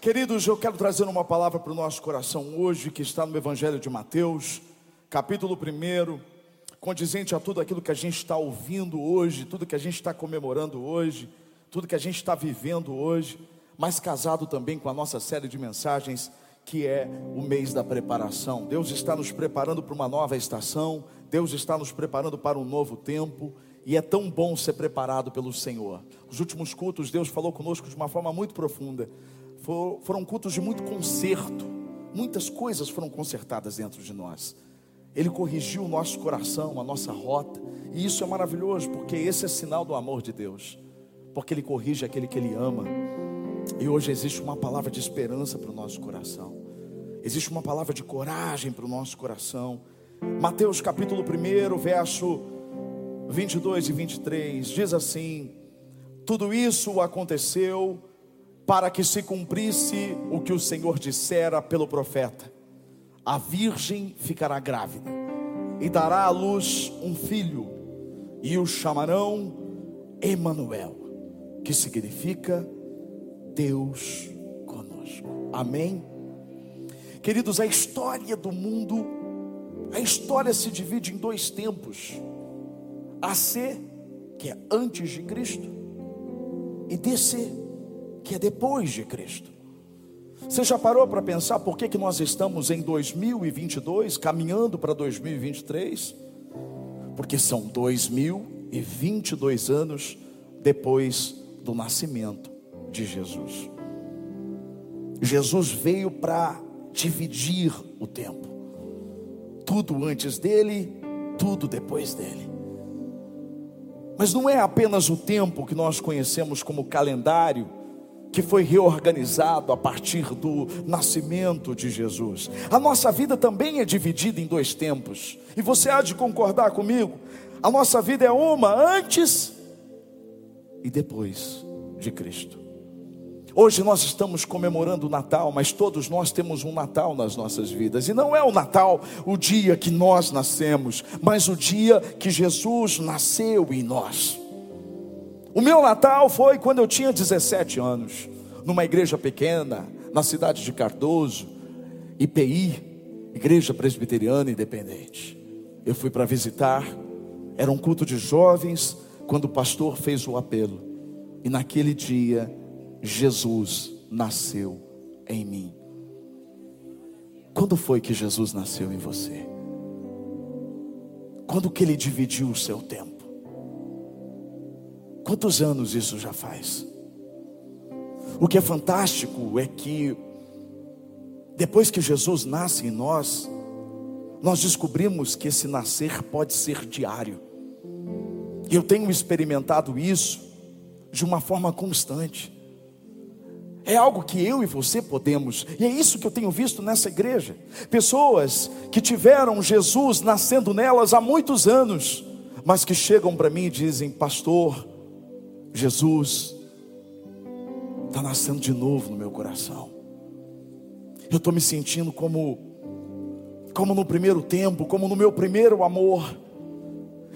Queridos, eu quero trazer uma palavra para o nosso coração hoje, que está no Evangelho de Mateus, capítulo 1, condizente a tudo aquilo que a gente está ouvindo hoje, tudo que a gente está comemorando hoje, tudo que a gente está vivendo hoje, mas casado também com a nossa série de mensagens, que é o mês da preparação. Deus está nos preparando para uma nova estação, Deus está nos preparando para um novo tempo, e é tão bom ser preparado pelo Senhor. Os últimos cultos, Deus falou conosco de uma forma muito profunda foram cultos de muito conserto, muitas coisas foram consertadas dentro de nós. Ele corrigiu o nosso coração, a nossa rota, e isso é maravilhoso, porque esse é sinal do amor de Deus, porque Ele corrige aquele que Ele ama. E hoje existe uma palavra de esperança para o nosso coração, existe uma palavra de coragem para o nosso coração. Mateus capítulo 1, verso 22 e 23, diz assim: Tudo isso aconteceu para que se cumprisse o que o Senhor dissera pelo profeta: a virgem ficará grávida e dará à luz um filho, e o chamarão Emanuel, que significa Deus conosco. Amém. Queridos, a história do mundo, a história se divide em dois tempos: AC, que é antes de Cristo, e DC, que é depois de Cristo. Você já parou para pensar por que, que nós estamos em 2022, caminhando para 2023? Porque são 2022 anos depois do nascimento de Jesus. Jesus veio para dividir o tempo, tudo antes dele, tudo depois dele. Mas não é apenas o tempo que nós conhecemos como calendário que foi reorganizado a partir do nascimento de Jesus. A nossa vida também é dividida em dois tempos, e você há de concordar comigo. A nossa vida é uma antes e depois de Cristo. Hoje nós estamos comemorando o Natal, mas todos nós temos um Natal nas nossas vidas, e não é o Natal o dia que nós nascemos, mas o dia que Jesus nasceu em nós. O meu Natal foi quando eu tinha 17 anos, numa igreja pequena, na cidade de Cardoso, IPI, Igreja Presbiteriana Independente. Eu fui para visitar, era um culto de jovens, quando o pastor fez o apelo. E naquele dia, Jesus nasceu em mim. Quando foi que Jesus nasceu em você? Quando que ele dividiu o seu tempo? Quantos anos isso já faz? O que é fantástico é que, depois que Jesus nasce em nós, nós descobrimos que esse nascer pode ser diário. Eu tenho experimentado isso de uma forma constante. É algo que eu e você podemos, e é isso que eu tenho visto nessa igreja. Pessoas que tiveram Jesus nascendo nelas há muitos anos, mas que chegam para mim e dizem: Pastor, Jesus está nascendo de novo no meu coração. Eu estou me sentindo como, como no primeiro tempo, como no meu primeiro amor.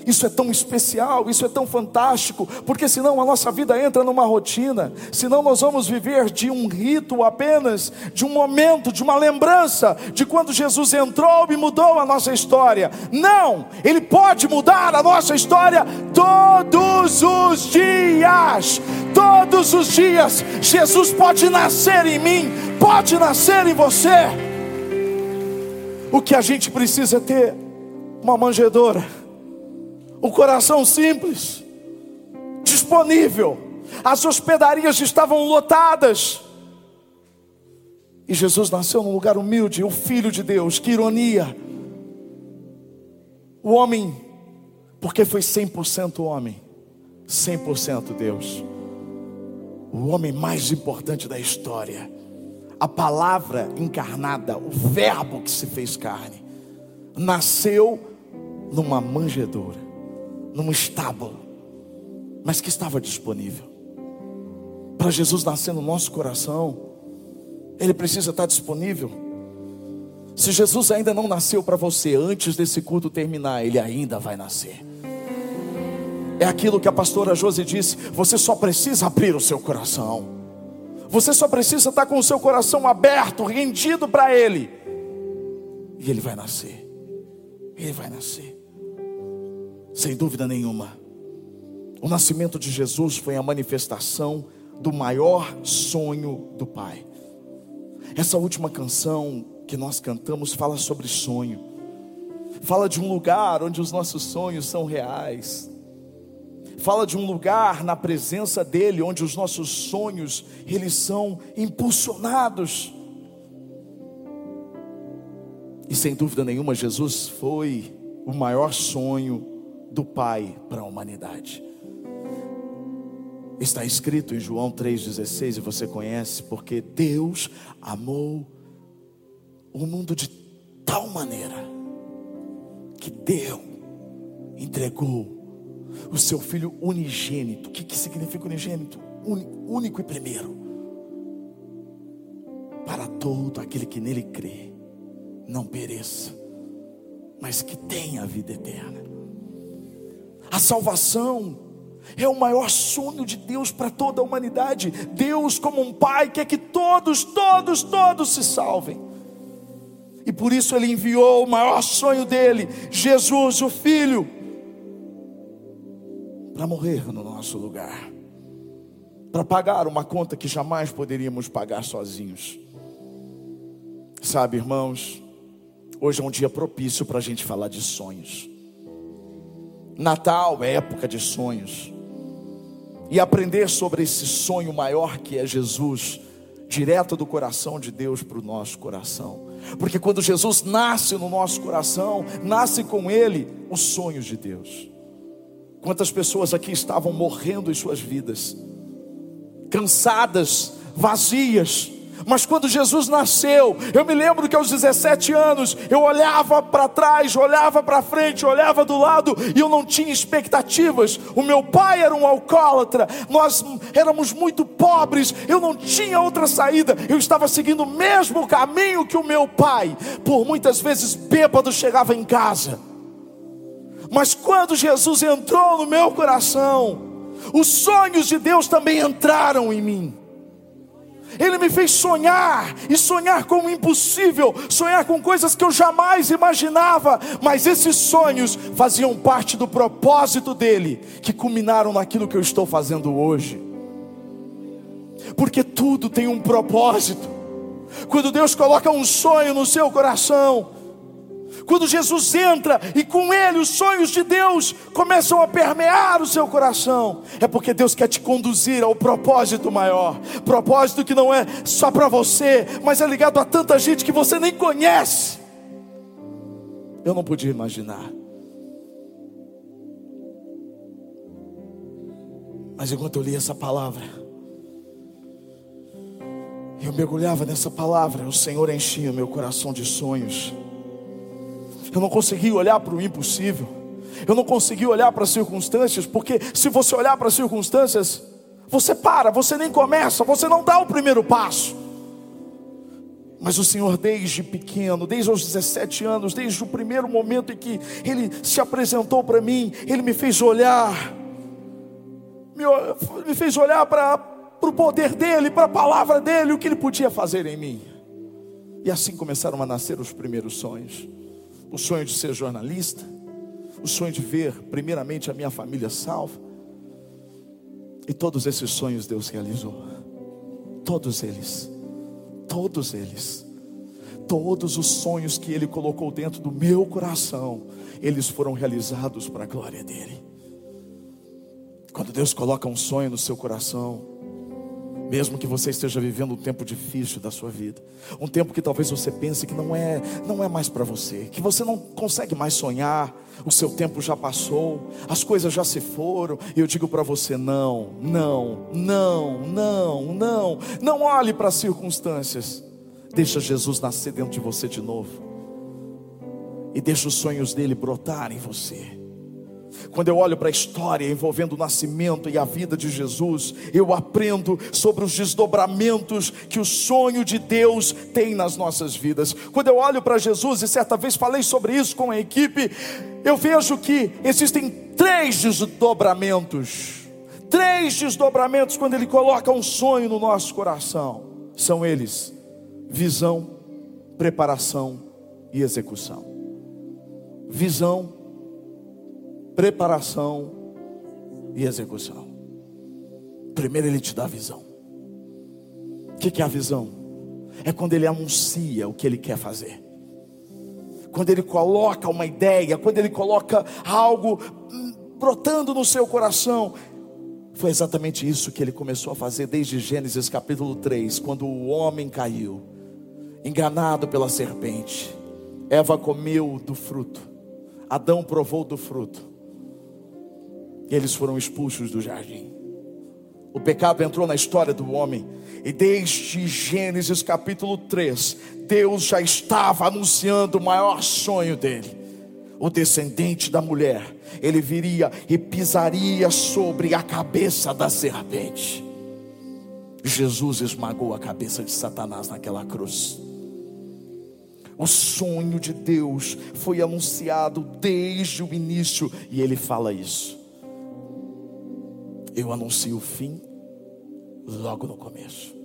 Isso é tão especial, isso é tão fantástico, porque senão a nossa vida entra numa rotina, senão nós vamos viver de um rito apenas, de um momento, de uma lembrança de quando Jesus entrou e mudou a nossa história. Não, Ele pode mudar a nossa história todos os dias, todos os dias. Jesus pode nascer em mim, pode nascer em você. O que a gente precisa é ter uma manjedoura um coração simples, disponível. As hospedarias estavam lotadas. E Jesus nasceu num lugar humilde, o Filho de Deus, que ironia. O homem, porque foi 100% homem, 100% Deus. O homem mais importante da história. A palavra encarnada, o Verbo que se fez carne, nasceu numa manjedoura num estábulo, mas que estava disponível. Para Jesus nascer no nosso coração, Ele precisa estar disponível. Se Jesus ainda não nasceu para você antes desse culto terminar, Ele ainda vai nascer. É aquilo que a pastora Josi disse: você só precisa abrir o seu coração. Você só precisa estar com o seu coração aberto, rendido para Ele. E Ele vai nascer. Ele vai nascer. Sem dúvida nenhuma. O nascimento de Jesus foi a manifestação do maior sonho do Pai. Essa última canção que nós cantamos fala sobre sonho. Fala de um lugar onde os nossos sonhos são reais. Fala de um lugar na presença dele onde os nossos sonhos eles são impulsionados. E sem dúvida nenhuma Jesus foi o maior sonho do Pai para a humanidade. Está escrito em João 3,16, e você conhece, porque Deus amou o mundo de tal maneira que deu, entregou o seu filho unigênito. O que, que significa unigênito? único e primeiro. Para todo aquele que nele crê, não pereça, mas que tenha a vida eterna. A salvação é o maior sonho de Deus para toda a humanidade. Deus, como um pai, quer que todos, todos, todos se salvem. E por isso ele enviou o maior sonho dele, Jesus, o Filho, para morrer no nosso lugar, para pagar uma conta que jamais poderíamos pagar sozinhos. Sabe, irmãos, hoje é um dia propício para a gente falar de sonhos. Natal é época de sonhos e aprender sobre esse sonho maior que é Jesus, direto do coração de Deus para o nosso coração. Porque quando Jesus nasce no nosso coração, nasce com ele os sonhos de Deus. Quantas pessoas aqui estavam morrendo em suas vidas, cansadas, vazias, mas quando Jesus nasceu, eu me lembro que aos 17 anos eu olhava para trás, olhava para frente, olhava do lado e eu não tinha expectativas. O meu pai era um alcoólatra, nós éramos muito pobres, eu não tinha outra saída. Eu estava seguindo o mesmo caminho que o meu pai. Por muitas vezes bêbado chegava em casa. Mas quando Jesus entrou no meu coração, os sonhos de Deus também entraram em mim. Ele me fez sonhar e sonhar com o impossível, sonhar com coisas que eu jamais imaginava, mas esses sonhos faziam parte do propósito dele, que culminaram naquilo que eu estou fazendo hoje. Porque tudo tem um propósito. Quando Deus coloca um sonho no seu coração, quando Jesus entra e com ele os sonhos de Deus começam a permear o seu coração, é porque Deus quer te conduzir ao propósito maior propósito que não é só para você, mas é ligado a tanta gente que você nem conhece. Eu não podia imaginar. Mas enquanto eu li essa palavra, eu mergulhava nessa palavra, o Senhor enchia meu coração de sonhos. Eu não consegui olhar para o impossível. Eu não consegui olhar para as circunstâncias, porque se você olhar para as circunstâncias, você para, você nem começa, você não dá o primeiro passo. Mas o Senhor, desde pequeno, desde os 17 anos, desde o primeiro momento em que Ele se apresentou para mim, Ele me fez olhar, me, fez olhar para o poder dEle, para a palavra dEle, o que Ele podia fazer em mim. E assim começaram a nascer os primeiros sonhos o sonho de ser jornalista, o sonho de ver, primeiramente, a minha família salva. E todos esses sonhos Deus realizou. Todos eles. Todos eles. Todos os sonhos que Ele colocou dentro do meu coração, eles foram realizados para a glória dEle. Quando Deus coloca um sonho no seu coração, mesmo que você esteja vivendo um tempo difícil da sua vida, um tempo que talvez você pense que não é, não é mais para você, que você não consegue mais sonhar, o seu tempo já passou, as coisas já se foram, e eu digo para você: não, não, não, não, não, não olhe para as circunstâncias, deixa Jesus nascer dentro de você de novo, e deixa os sonhos dele brotar em você. Quando eu olho para a história envolvendo o nascimento e a vida de Jesus, eu aprendo sobre os desdobramentos que o sonho de Deus tem nas nossas vidas. Quando eu olho para Jesus, e certa vez falei sobre isso com a equipe, eu vejo que existem três desdobramentos três desdobramentos quando Ele coloca um sonho no nosso coração. São eles: visão, preparação e execução. Visão, preparação e execução. Primeiro Ele te dá visão. O que é a visão? É quando Ele anuncia o que Ele quer fazer quando Ele coloca uma ideia, quando Ele coloca algo hum, brotando no seu coração. Foi exatamente isso que Ele começou a fazer desde Gênesis capítulo 3, quando o homem caiu, enganado pela serpente. Eva comeu do fruto, Adão provou do fruto, eles foram expulsos do jardim. O pecado entrou na história do homem, e desde Gênesis capítulo 3, Deus já estava anunciando o maior sonho dele. O descendente da mulher, ele viria e pisaria sobre a cabeça da serpente. Jesus esmagou a cabeça de Satanás naquela cruz. O sonho de Deus foi anunciado desde o início, e ele fala isso. Eu anuncio o fim logo no começo.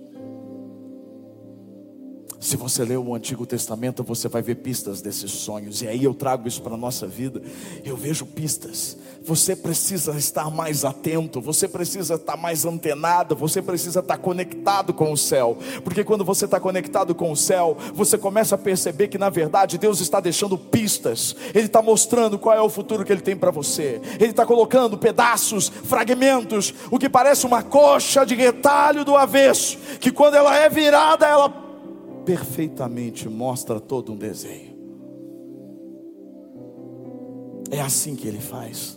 Se você ler o Antigo Testamento, você vai ver pistas desses sonhos, e aí eu trago isso para a nossa vida. Eu vejo pistas. Você precisa estar mais atento, você precisa estar mais antenado, você precisa estar conectado com o céu, porque quando você está conectado com o céu, você começa a perceber que na verdade Deus está deixando pistas, Ele está mostrando qual é o futuro que Ele tem para você, Ele está colocando pedaços, fragmentos, o que parece uma coxa de retalho do avesso, que quando ela é virada, ela perfeitamente mostra todo um desenho. É assim que ele faz.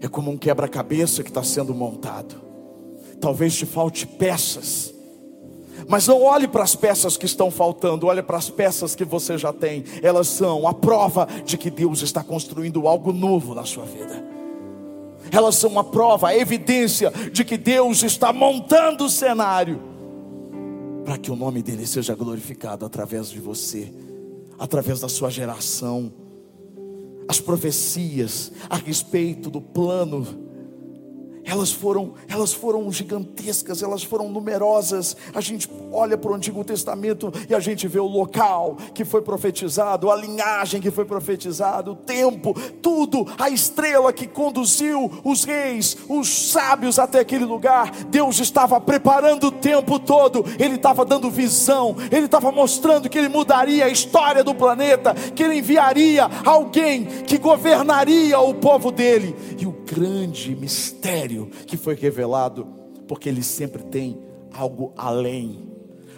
É como um quebra-cabeça que está sendo montado. Talvez te falte peças. Mas não olhe para as peças que estão faltando, olhe para as peças que você já tem. Elas são a prova de que Deus está construindo algo novo na sua vida. Elas são a prova, a evidência de que Deus está montando o cenário para que o nome dele seja glorificado através de você, através da sua geração. As profecias a respeito do plano elas foram, elas foram gigantescas, elas foram numerosas. A gente olha para o Antigo Testamento e a gente vê o local que foi profetizado, a linhagem que foi profetizada, o tempo, tudo, a estrela que conduziu os reis, os sábios até aquele lugar. Deus estava preparando o tempo todo, Ele estava dando visão, Ele estava mostrando que Ele mudaria a história do planeta, que Ele enviaria alguém que governaria o povo dele. E o grande mistério que foi revelado, porque ele sempre tem algo além.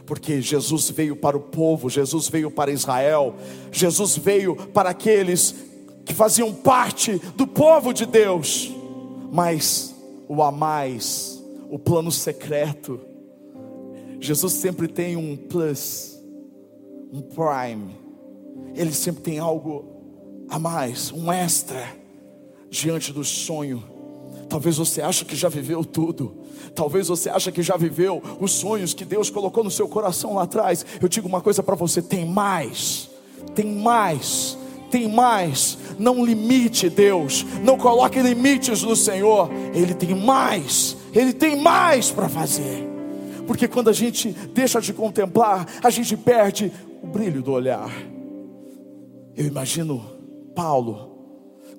Porque Jesus veio para o povo, Jesus veio para Israel, Jesus veio para aqueles que faziam parte do povo de Deus, mas o a mais, o plano secreto, Jesus sempre tem um plus, um prime, ele sempre tem algo a mais, um extra diante do sonho. Talvez você ache que já viveu tudo. Talvez você ache que já viveu os sonhos que Deus colocou no seu coração lá atrás. Eu digo uma coisa para você: tem mais. Tem mais. Tem mais. Não limite Deus. Não coloque limites no Senhor. Ele tem mais. Ele tem mais para fazer. Porque quando a gente deixa de contemplar, a gente perde o brilho do olhar. Eu imagino Paulo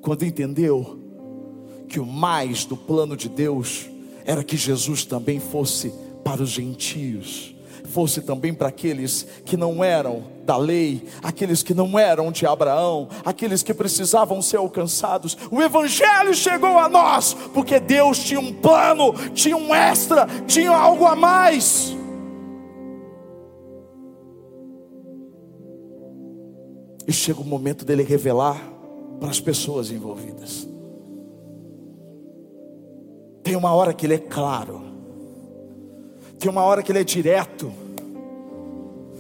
quando entendeu que o mais do plano de Deus era que Jesus também fosse para os gentios, fosse também para aqueles que não eram da lei, aqueles que não eram de Abraão, aqueles que precisavam ser alcançados. O Evangelho chegou a nós, porque Deus tinha um plano, tinha um extra, tinha algo a mais. E chega o momento dele revelar para as pessoas envolvidas. Tem uma hora que ele é claro, tem uma hora que ele é direto,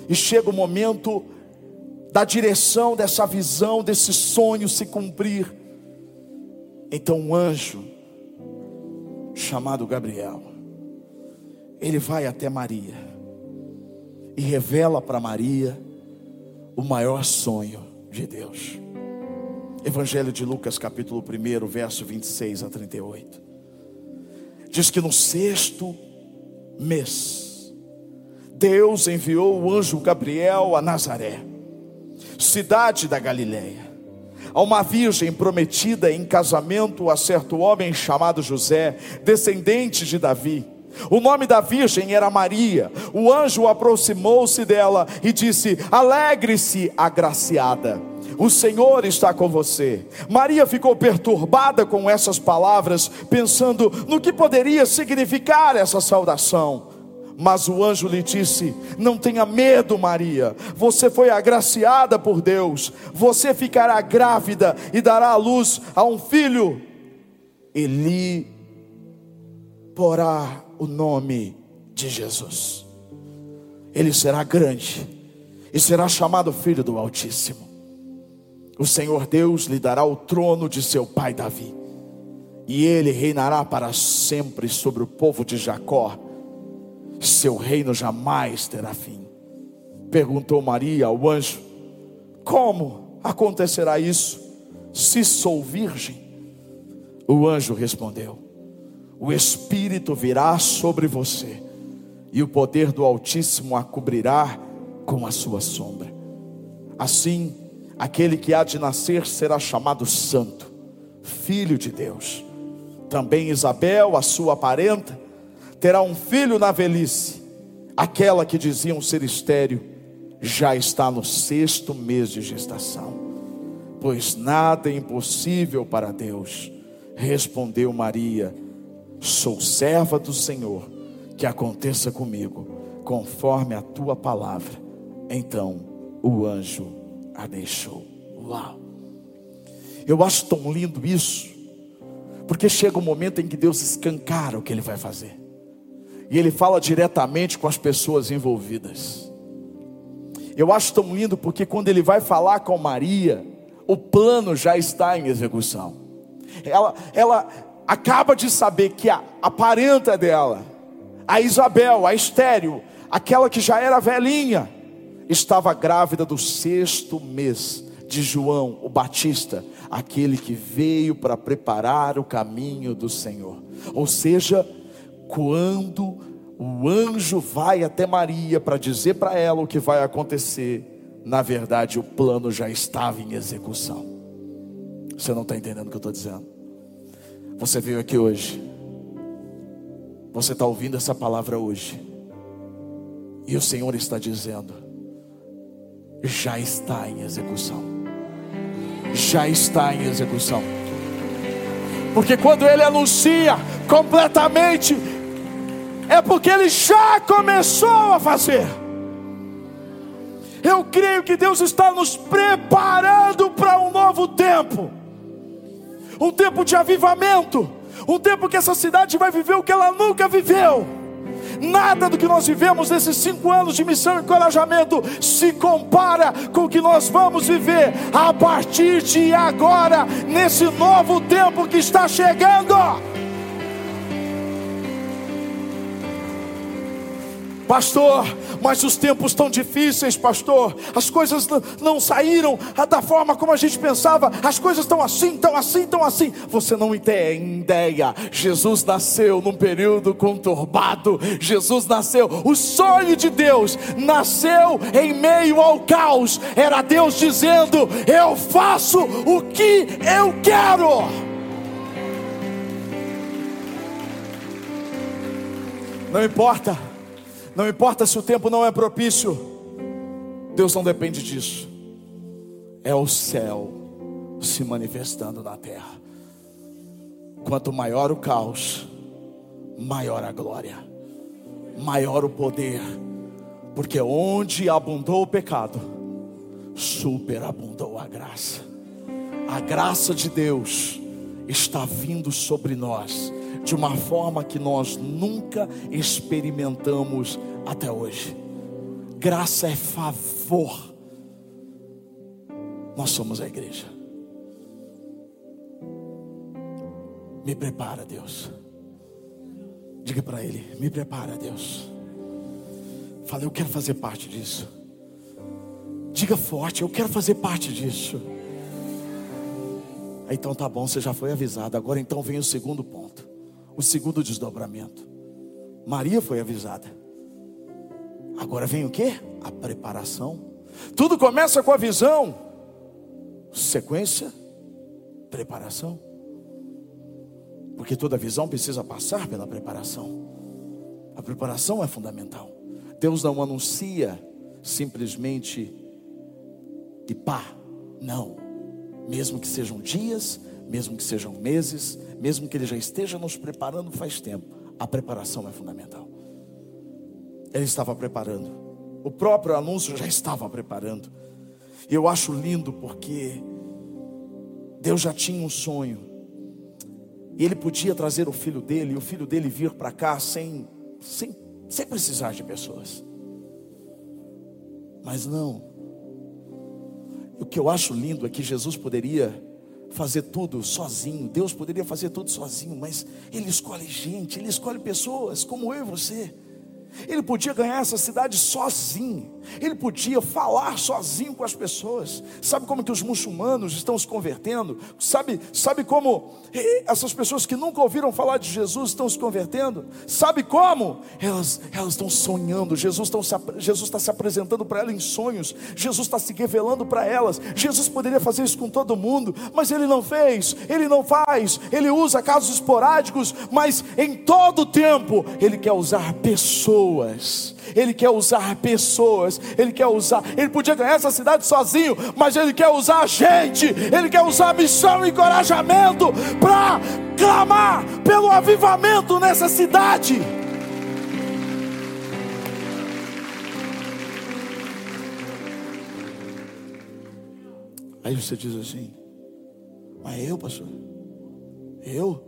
e chega o momento da direção dessa visão, desse sonho se cumprir. Então um anjo, chamado Gabriel, ele vai até Maria e revela para Maria o maior sonho de Deus. Evangelho de Lucas, capítulo 1, verso 26 a 38. Diz que no sexto mês, Deus enviou o anjo Gabriel a Nazaré, cidade da Galileia, a uma virgem prometida em casamento a certo homem chamado José, descendente de Davi. O nome da virgem era Maria. O anjo aproximou-se dela e disse: Alegre-se, agraciada o Senhor está com você. Maria ficou perturbada com essas palavras, pensando no que poderia significar essa saudação. Mas o anjo lhe disse: Não tenha medo, Maria, você foi agraciada por Deus, você ficará grávida e dará à luz a um filho, e lhe porá o nome de Jesus. Ele será grande e será chamado Filho do Altíssimo. O Senhor Deus lhe dará o trono de seu pai Davi, e ele reinará para sempre sobre o povo de Jacó. Seu reino jamais terá fim. Perguntou Maria ao anjo: Como acontecerá isso, se sou virgem? O anjo respondeu: O Espírito virá sobre você, e o poder do Altíssimo a cobrirá com a sua sombra. Assim, Aquele que há de nascer será chamado Santo, Filho de Deus. Também Isabel, a sua parenta, terá um filho na velhice. Aquela que diziam ser estéreo, já está no sexto mês de gestação. Pois nada é impossível para Deus. Respondeu Maria: Sou serva do Senhor, que aconteça comigo, conforme a tua palavra. Então o anjo a deixou. Uau! Eu acho tão lindo isso, porque chega um momento em que Deus escancara o que Ele vai fazer, e Ele fala diretamente com as pessoas envolvidas. Eu acho tão lindo porque quando Ele vai falar com Maria, o plano já está em execução. Ela, ela acaba de saber que a, a parenta dela, a Isabel, a estéreo, aquela que já era velhinha, estava grávida do sexto mês de João, o Batista, aquele que veio para preparar o caminho do Senhor. Ou seja, quando o anjo vai até Maria para dizer para ela o que vai acontecer, na verdade o plano já estava em execução. Você não está entendendo o que eu estou dizendo? Você veio aqui hoje, você está ouvindo essa palavra hoje, e o Senhor está dizendo: já está em execução. Já está em execução. Porque quando ele anuncia completamente, é porque ele já começou a fazer. Eu creio que Deus está nos preparando para um novo tempo um tempo de avivamento, um tempo que essa cidade vai viver o que ela nunca viveu. Nada do que nós vivemos nesses cinco anos de missão e encorajamento se compara com o que nós vamos viver a partir de agora, nesse novo tempo que está chegando. Pastor, mas os tempos estão difíceis, pastor. As coisas não saíram da forma como a gente pensava. As coisas estão assim, estão assim, estão assim. Você não tem ideia. Jesus nasceu num período conturbado. Jesus nasceu. O sonho de Deus nasceu em meio ao caos. Era Deus dizendo: Eu faço o que eu quero. Não importa não importa se o tempo não é propício, Deus não depende disso. É o céu se manifestando na terra. Quanto maior o caos, maior a glória, maior o poder, porque onde abundou o pecado, superabundou a graça. A graça de Deus está vindo sobre nós de uma forma que nós nunca experimentamos até hoje. Graça é favor. Nós somos a igreja. Me prepara, Deus. Diga para Ele: Me prepara, Deus. Fala, eu quero fazer parte disso. Diga forte, eu quero fazer parte disso. Então tá bom, você já foi avisado. Agora então vem o segundo ponto. O segundo desdobramento. Maria foi avisada. Agora vem o que? A preparação. Tudo começa com a visão, sequência, preparação. Porque toda visão precisa passar pela preparação. A preparação é fundamental. Deus não anuncia simplesmente de pá, não. Mesmo que sejam dias, mesmo que sejam meses, mesmo que Ele já esteja nos preparando faz tempo, a preparação é fundamental. Ele estava preparando, o próprio anúncio já estava preparando. E eu acho lindo porque Deus já tinha um sonho, e Ele podia trazer o filho dele, e o filho dele vir para cá sem, sem, sem precisar de pessoas. Mas não, o que eu acho lindo é que Jesus poderia fazer tudo sozinho, Deus poderia fazer tudo sozinho, mas Ele escolhe gente, Ele escolhe pessoas como eu e você. Ele podia ganhar essa cidade sozinho. Ele podia falar sozinho com as pessoas. Sabe como que os muçulmanos estão se convertendo? Sabe, sabe como essas pessoas que nunca ouviram falar de Jesus estão se convertendo? Sabe como? Elas, elas estão sonhando. Jesus, está se apresentando para elas em sonhos. Jesus está se revelando para elas. Jesus poderia fazer isso com todo mundo, mas ele não fez. Ele não faz. Ele usa casos esporádicos, mas em todo tempo ele quer usar pessoas ele quer usar pessoas, Ele quer usar, Ele podia ganhar essa cidade sozinho, mas Ele quer usar a gente, Ele quer usar missão e encorajamento para clamar pelo avivamento nessa cidade. Aí você diz assim, mas eu, pastor? Eu?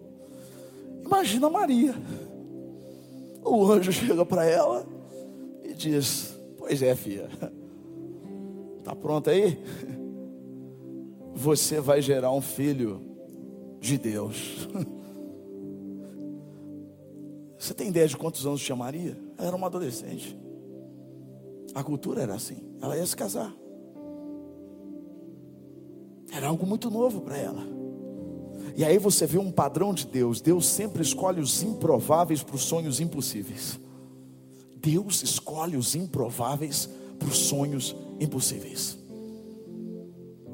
Imagina Maria. O anjo chega para ela e diz: Pois é, filha, está pronta aí? Você vai gerar um filho de Deus. Você tem ideia de quantos anos tinha Maria? Ela era uma adolescente. A cultura era assim. Ela ia se casar. Era algo muito novo para ela. E aí você vê um padrão de Deus. Deus sempre escolhe os improváveis para os sonhos impossíveis. Deus escolhe os improváveis para os sonhos impossíveis.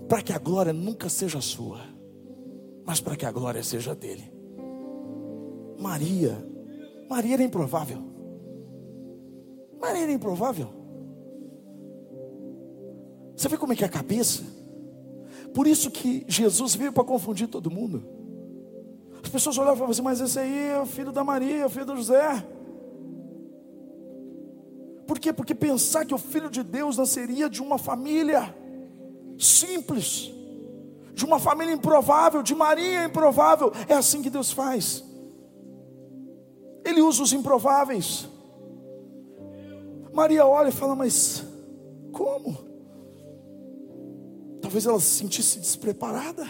Para que a glória nunca seja sua, mas para que a glória seja dele. Maria, Maria era improvável. Maria era improvável. Você vê como é que é a cabeça? Por isso que Jesus veio para confundir todo mundo. As pessoas olhavam e falavam assim, mas esse aí é o filho da Maria, é o filho do José. Por quê? Porque pensar que o filho de Deus nasceria de uma família simples, de uma família improvável, de Maria improvável, é assim que Deus faz. Ele usa os improváveis. Maria olha e fala: Mas como? Talvez ela se sentisse despreparada.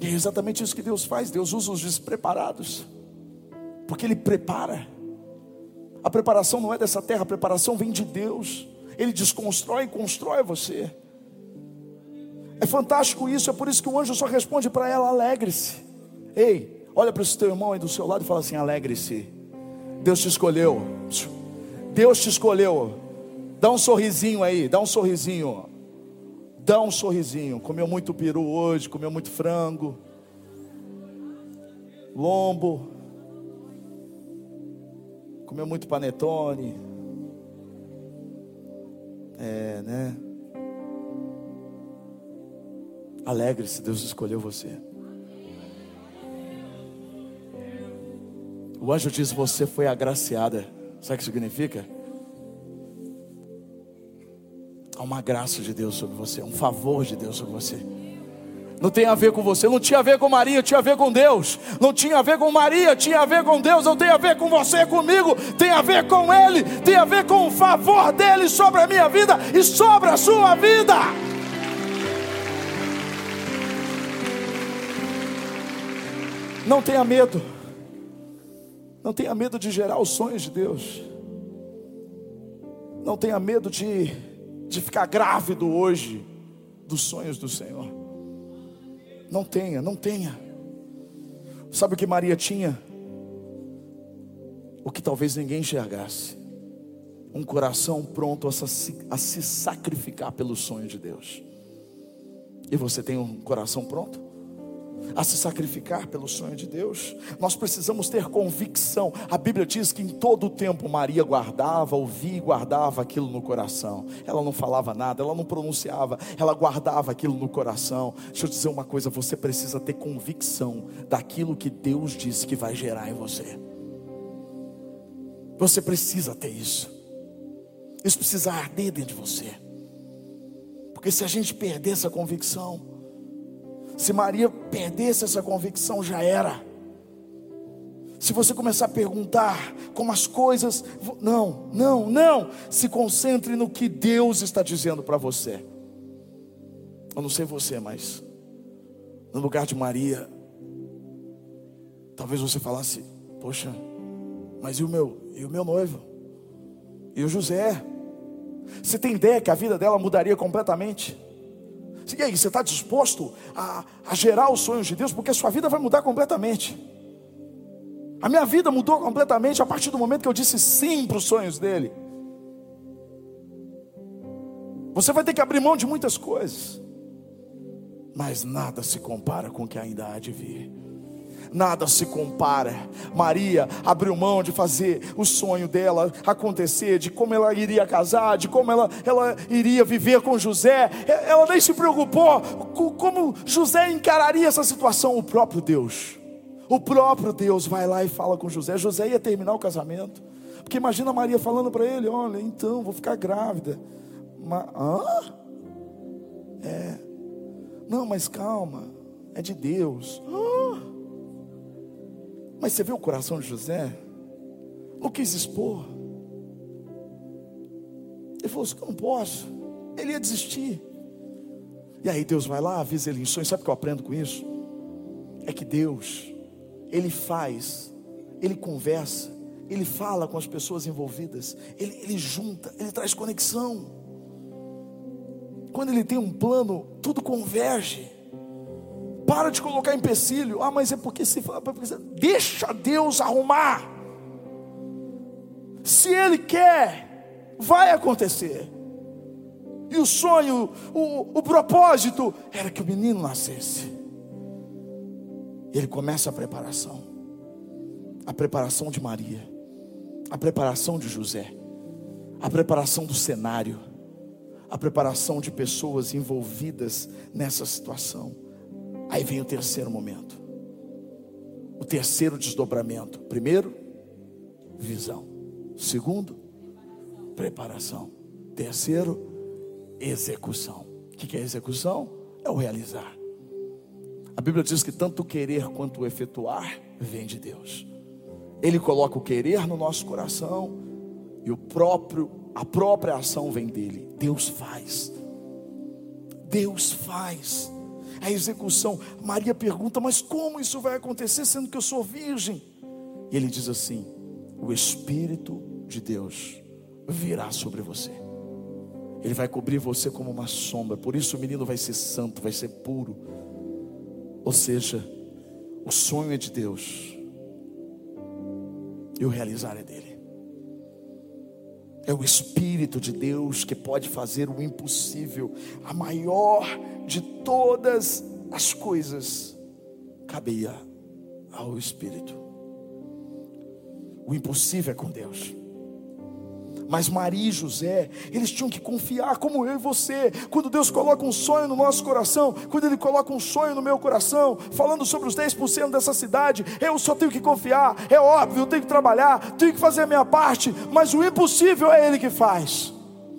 E é exatamente isso que Deus faz. Deus usa os despreparados, porque Ele prepara. A preparação não é dessa terra, a preparação vem de Deus. Ele desconstrói e constrói você. É fantástico isso, é por isso que o anjo só responde para ela: alegre-se. Ei, olha para o seu irmão aí do seu lado e fala assim: alegre-se. Deus te escolheu. Deus te escolheu. Dá um sorrisinho aí, dá um sorrisinho. Dá um sorrisinho. Comeu muito peru hoje, comeu muito frango, lombo comeu muito panetone. É, né? Alegre-se, Deus escolheu você. O anjo diz: Você foi agraciada. Sabe o que significa? Há uma graça de Deus sobre você, um favor de Deus sobre você não tem a ver com você, não tinha a ver com Maria, tinha a ver com Deus, não tinha a ver com Maria, tinha a ver com Deus, não tem a ver com você, comigo, tem a ver com Ele, tem a ver com o favor dEle sobre a minha vida e sobre a sua vida. Não tenha medo, não tenha medo de gerar os sonhos de Deus, não tenha medo de, de ficar grávido hoje dos sonhos do Senhor. Não tenha, não tenha. Sabe o que Maria tinha? O que talvez ninguém enxergasse. Um coração pronto a se, a se sacrificar pelo sonho de Deus. E você tem um coração pronto? A se sacrificar pelo sonho de Deus. Nós precisamos ter convicção. A Bíblia diz que em todo o tempo Maria guardava, ouvia e guardava aquilo no coração. Ela não falava nada, ela não pronunciava, ela guardava aquilo no coração. Deixa eu dizer uma coisa: você precisa ter convicção daquilo que Deus disse que vai gerar em você. Você precisa ter isso. Isso precisa arder dentro de você. Porque se a gente perder essa convicção, se Maria perdesse essa convicção, já era. Se você começar a perguntar como as coisas. Não, não, não. Se concentre no que Deus está dizendo para você. Eu não sei você, mas. No lugar de Maria. Talvez você falasse: Poxa, mas e o meu? E o meu noivo? E o José? Você tem ideia que a vida dela mudaria completamente? E aí, você está disposto a, a gerar os sonhos de Deus? Porque a sua vida vai mudar completamente. A minha vida mudou completamente a partir do momento que eu disse sim para os sonhos dele. Você vai ter que abrir mão de muitas coisas, mas nada se compara com o que ainda há de vir nada se compara. Maria abriu mão de fazer o sonho dela acontecer, de como ela iria casar, de como ela, ela iria viver com José. Ela nem se preocupou com como José encararia essa situação. O próprio Deus, o próprio Deus vai lá e fala com José. José ia terminar o casamento. Porque imagina Maria falando para ele: Olha, então vou ficar grávida. Mas, hã? É. Não, mas calma, é de Deus. Ah. Mas você vê o coração de José? Não quis expor. Ele falou assim: não posso. Ele ia desistir. E aí Deus vai lá, avisa ele em sonhos. Sabe o que eu aprendo com isso? É que Deus, Ele faz, Ele conversa, Ele fala com as pessoas envolvidas, Ele, ele junta, Ele traz conexão. Quando Ele tem um plano, tudo converge. Para de colocar empecilho. Ah, mas é porque se deixa Deus arrumar. Se Ele quer, vai acontecer. E o sonho, o, o propósito era que o menino nascesse. Ele começa a preparação. A preparação de Maria, a preparação de José, a preparação do cenário, a preparação de pessoas envolvidas nessa situação. Aí vem o terceiro momento. O terceiro desdobramento. Primeiro, visão. Segundo, preparação. Terceiro, execução. O que é execução? É o realizar. A Bíblia diz que tanto o querer quanto o efetuar vem de Deus. Ele coloca o querer no nosso coração e o próprio a própria ação vem dele. Deus faz. Deus faz a execução. Maria pergunta: Mas como isso vai acontecer sendo que eu sou virgem? E ele diz assim: O Espírito de Deus virá sobre você. Ele vai cobrir você como uma sombra. Por isso o menino vai ser santo, vai ser puro. Ou seja, o sonho é de Deus. E o realizar é dele. É o Espírito de Deus que pode fazer o impossível. A maior de todas as coisas cabia ao Espírito. O impossível é com Deus. Mas Maria e José, eles tinham que confiar, como eu e você. Quando Deus coloca um sonho no nosso coração, quando Ele coloca um sonho no meu coração, falando sobre os 10% dessa cidade, eu só tenho que confiar. É óbvio, eu tenho que trabalhar, tenho que fazer a minha parte, mas o impossível é Ele que faz.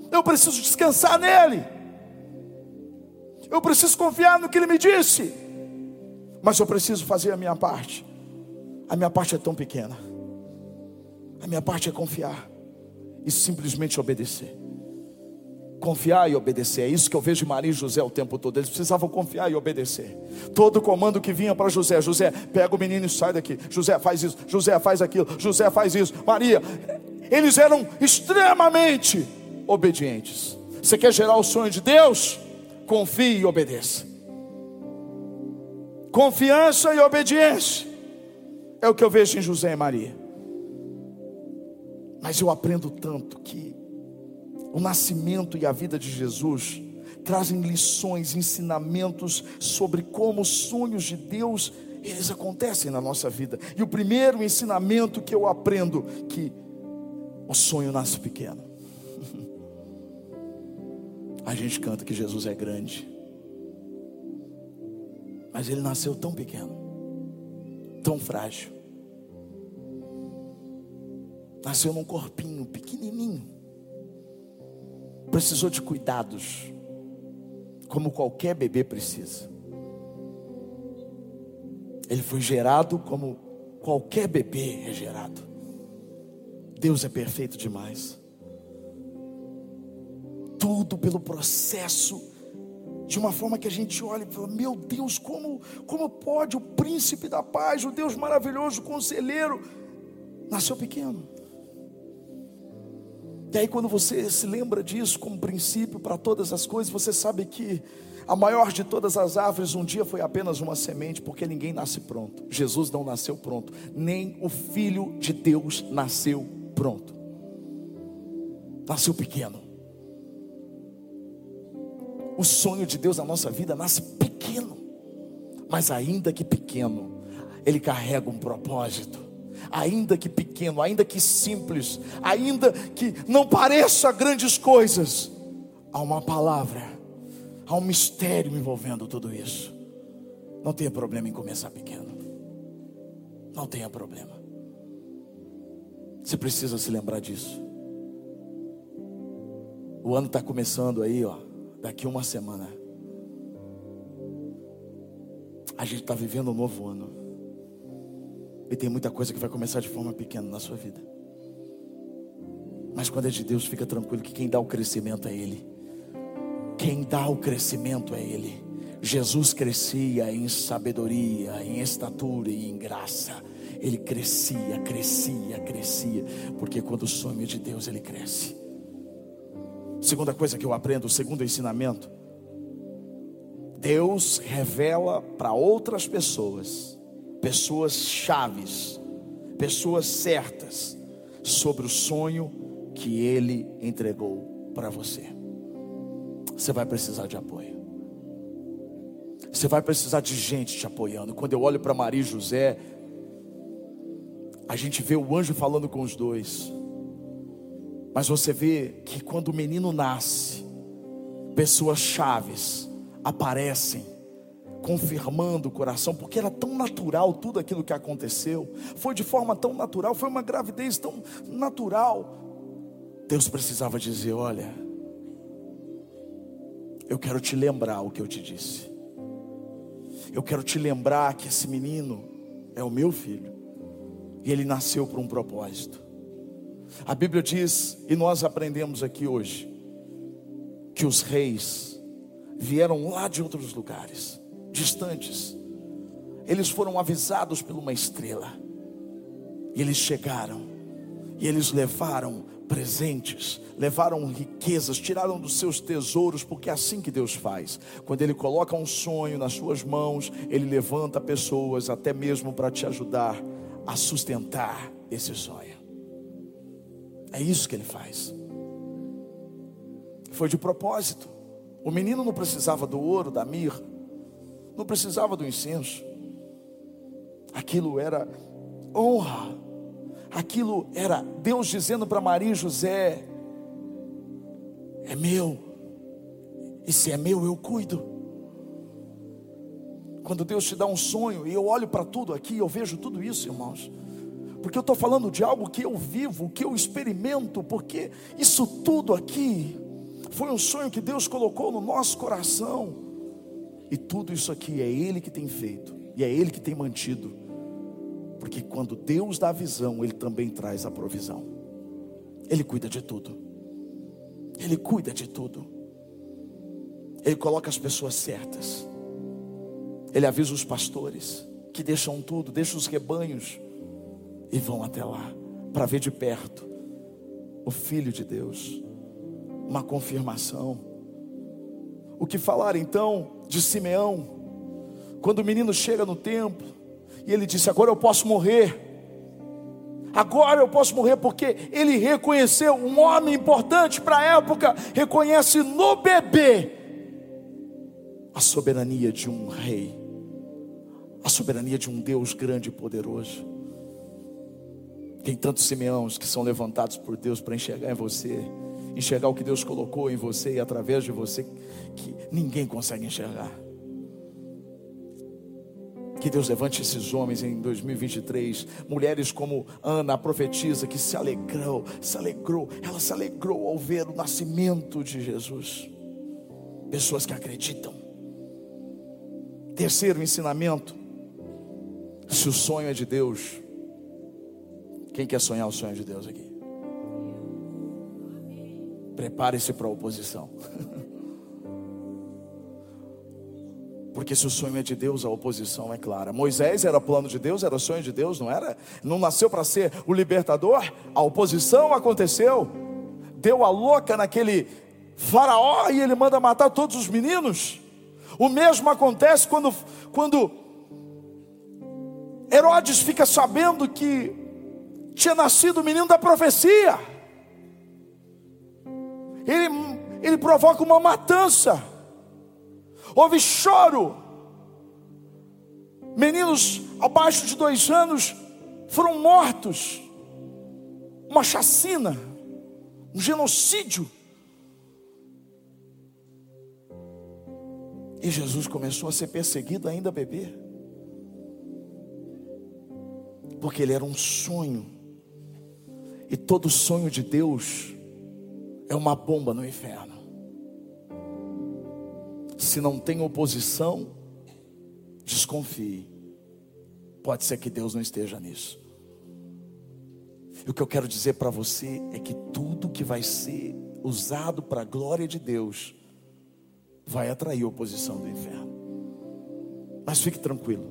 Eu preciso descansar nele. Eu preciso confiar no que Ele me disse. Mas eu preciso fazer a minha parte. A minha parte é tão pequena. A minha parte é confiar e simplesmente obedecer. Confiar e obedecer, é isso que eu vejo de Maria e José o tempo todo. Eles precisavam confiar e obedecer. Todo comando que vinha para José, José, pega o menino e sai daqui. José faz isso, José faz aquilo, José faz isso. Maria, eles eram extremamente obedientes. Você quer gerar o sonho de Deus? Confie e obedeça. Confiança e obediência. É o que eu vejo em José e Maria. Mas eu aprendo tanto que o nascimento e a vida de Jesus trazem lições, ensinamentos sobre como os sonhos de Deus eles acontecem na nossa vida. E o primeiro ensinamento que eu aprendo que o sonho nasce pequeno. A gente canta que Jesus é grande. Mas ele nasceu tão pequeno, tão frágil. Nasceu num corpinho pequenininho. Precisou de cuidados, como qualquer bebê precisa. Ele foi gerado como qualquer bebê é gerado. Deus é perfeito demais. Tudo pelo processo de uma forma que a gente olha e fala: Meu Deus, como, como pode o príncipe da paz, o Deus maravilhoso, o conselheiro, nasceu pequeno? E aí, quando você se lembra disso como princípio para todas as coisas, você sabe que a maior de todas as árvores um dia foi apenas uma semente, porque ninguém nasce pronto. Jesus não nasceu pronto, nem o Filho de Deus nasceu pronto, nasceu pequeno. O sonho de Deus na nossa vida nasce pequeno, mas ainda que pequeno, ele carrega um propósito. Ainda que pequeno, ainda que simples, ainda que não pareça grandes coisas, há uma palavra, há um mistério envolvendo tudo isso. Não tenha problema em começar pequeno, não tenha problema. Você precisa se lembrar disso. O ano está começando aí, ó daqui uma semana, a gente está vivendo um novo ano. E tem muita coisa que vai começar de forma pequena na sua vida. Mas quando é de Deus, fica tranquilo que quem dá o crescimento é Ele. Quem dá o crescimento é Ele. Jesus crescia em sabedoria, em estatura e em graça. Ele crescia, crescia, crescia. Porque quando o sonho é de Deus, ele cresce. Segunda coisa que eu aprendo, o segundo ensinamento. Deus revela para outras pessoas, pessoas chaves, pessoas certas, sobre o sonho que Ele entregou para você. Você vai precisar de apoio. Você vai precisar de gente te apoiando. Quando eu olho para Maria e José, a gente vê o anjo falando com os dois. Mas você vê que quando o menino nasce, pessoas chaves aparecem, confirmando o coração, porque era tão natural tudo aquilo que aconteceu, foi de forma tão natural, foi uma gravidez tão natural. Deus precisava dizer: Olha, eu quero te lembrar o que eu te disse, eu quero te lembrar que esse menino é o meu filho, e ele nasceu por um propósito. A Bíblia diz, e nós aprendemos aqui hoje, que os reis vieram lá de outros lugares, distantes. Eles foram avisados por uma estrela. E eles chegaram. E eles levaram presentes, levaram riquezas, tiraram dos seus tesouros, porque é assim que Deus faz. Quando Ele coloca um sonho nas suas mãos, Ele levanta pessoas até mesmo para te ajudar a sustentar esse sonho. É isso que ele faz. Foi de propósito. O menino não precisava do ouro, da mirra, não precisava do incenso. Aquilo era honra. Aquilo era Deus dizendo para Maria e José: É meu. E se é meu, eu cuido. Quando Deus te dá um sonho, e eu olho para tudo aqui, eu vejo tudo isso, irmãos porque eu estou falando de algo que eu vivo, que eu experimento, porque isso tudo aqui foi um sonho que Deus colocou no nosso coração, e tudo isso aqui é Ele que tem feito, e é Ele que tem mantido, porque quando Deus dá a visão, Ele também traz a provisão, Ele cuida de tudo, Ele cuida de tudo, Ele coloca as pessoas certas, Ele avisa os pastores que deixam tudo, deixam os rebanhos, e vão até lá para ver de perto o Filho de Deus, uma confirmação. O que falar então de Simeão, quando o menino chega no templo E ele disse: Agora eu posso morrer. Agora eu posso morrer porque ele reconheceu um homem importante para a época, reconhece no bebê a soberania de um rei, a soberania de um Deus grande e poderoso. Tem tantos Simeãos que são levantados por Deus para enxergar em você, enxergar o que Deus colocou em você e através de você, que ninguém consegue enxergar. Que Deus levante esses homens em 2023, mulheres como Ana, a profetisa, que se alegrou, se alegrou, ela se alegrou ao ver o nascimento de Jesus. Pessoas que acreditam. Terceiro ensinamento: se o sonho é de Deus, quem quer sonhar o sonho de Deus aqui? Prepare-se para a oposição. Porque se o sonho é de Deus, a oposição é clara. Moisés era plano de Deus, era sonho de Deus, não era? Não nasceu para ser o libertador? A oposição aconteceu. Deu a louca naquele faraó e ele manda matar todos os meninos. O mesmo acontece quando, quando Herodes fica sabendo que tinha nascido o menino da profecia. Ele, ele provoca uma matança houve choro. Meninos abaixo de dois anos foram mortos. Uma chacina, um genocídio. E Jesus começou a ser perseguido ainda bebê. Porque ele era um sonho. E todo sonho de Deus é uma bomba no inferno se não tem oposição, desconfie. Pode ser que Deus não esteja nisso. E o que eu quero dizer para você é que tudo que vai ser usado para a glória de Deus vai atrair oposição do inferno. Mas fique tranquilo.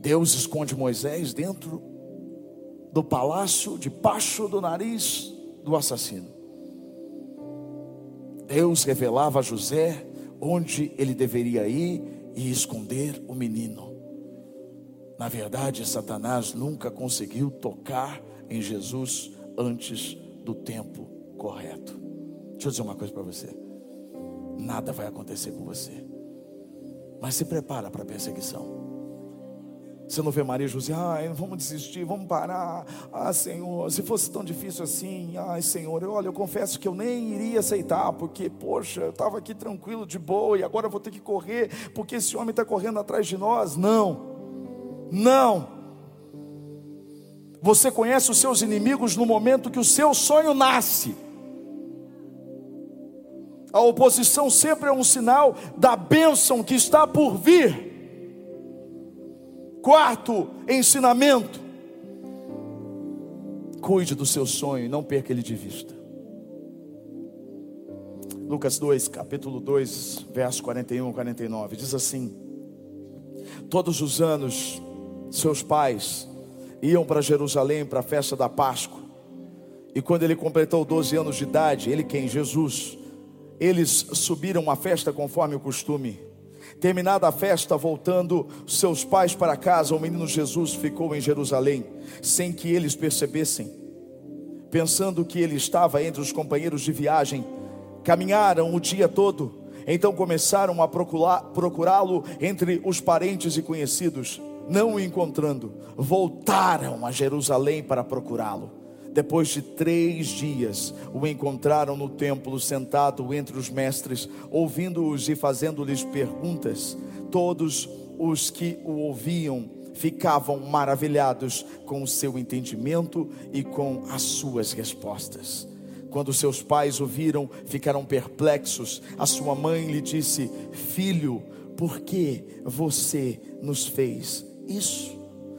Deus esconde Moisés dentro do palácio, debaixo do nariz do assassino. Deus revelava a José onde ele deveria ir e esconder o menino. Na verdade, Satanás nunca conseguiu tocar em Jesus antes do tempo correto. Deixa eu dizer uma coisa para você. Nada vai acontecer com você. Mas se prepara para a perseguição. Você não vê Maria José, ai, vamos desistir, vamos parar. Ah, Senhor, se fosse tão difícil assim, ai, Senhor, olha, eu confesso que eu nem iria aceitar, porque, poxa, eu estava aqui tranquilo, de boa, e agora eu vou ter que correr, porque esse homem está correndo atrás de nós. Não, não. Você conhece os seus inimigos no momento que o seu sonho nasce. A oposição sempre é um sinal da bênção que está por vir. Quarto ensinamento: cuide do seu sonho e não perca ele de vista. Lucas 2, capítulo 2, verso 41 e 49, diz assim: Todos os anos, seus pais iam para Jerusalém para a festa da Páscoa, e quando ele completou 12 anos de idade, ele quem? Jesus, eles subiram à festa conforme o costume. Terminada a festa, voltando seus pais para casa, o menino Jesus ficou em Jerusalém, sem que eles percebessem. Pensando que ele estava entre os companheiros de viagem, caminharam o dia todo, então começaram a procurá-lo entre os parentes e conhecidos. Não o encontrando, voltaram a Jerusalém para procurá-lo. Depois de três dias, o encontraram no templo, sentado entre os mestres, ouvindo-os e fazendo-lhes perguntas. Todos os que o ouviam ficavam maravilhados com o seu entendimento e com as suas respostas. Quando seus pais o viram, ficaram perplexos. A sua mãe lhe disse: Filho, por que você nos fez isso?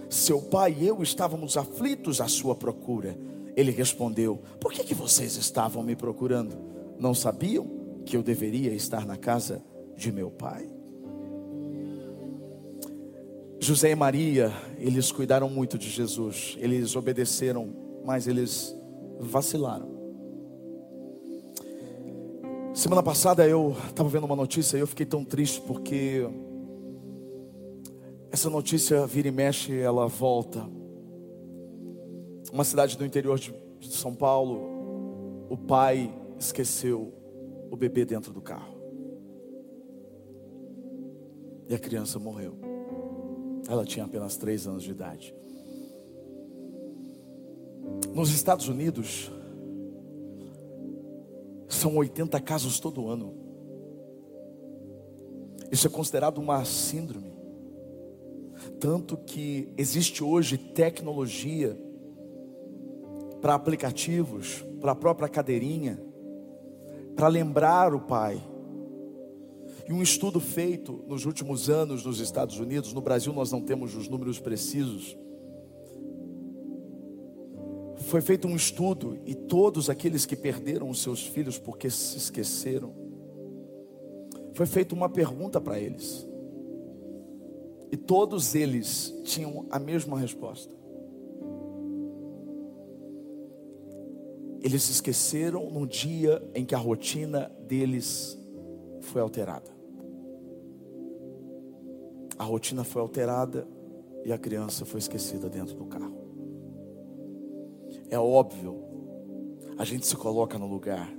Seu pai e eu estávamos aflitos à sua procura. Ele respondeu: Por que, que vocês estavam me procurando? Não sabiam que eu deveria estar na casa de meu pai? José e Maria, eles cuidaram muito de Jesus, eles obedeceram, mas eles vacilaram. Semana passada eu estava vendo uma notícia e eu fiquei tão triste porque Essa notícia vira e mexe, ela volta. Uma cidade do interior de, São Paulo, o pai esqueceu o bebê dentro do carro. E a criança morreu. Ela tinha apenas três anos de idade. Nos Estados Unidos, são 80 casos todo ano. Isso é considerado uma síndrome. Tanto que existe hoje tecnologia para aplicativos, para a própria cadeirinha, para lembrar o pai. E um estudo feito nos últimos anos nos Estados Unidos, no Brasil nós não temos os números precisos. Foi feito um estudo e todos aqueles que perderam os seus filhos porque se esqueceram, foi feita uma pergunta para eles. E todos eles tinham a mesma resposta. Eles se esqueceram no dia em que a rotina deles foi alterada. A rotina foi alterada e a criança foi esquecida dentro do carro. É óbvio, a gente se coloca no lugar.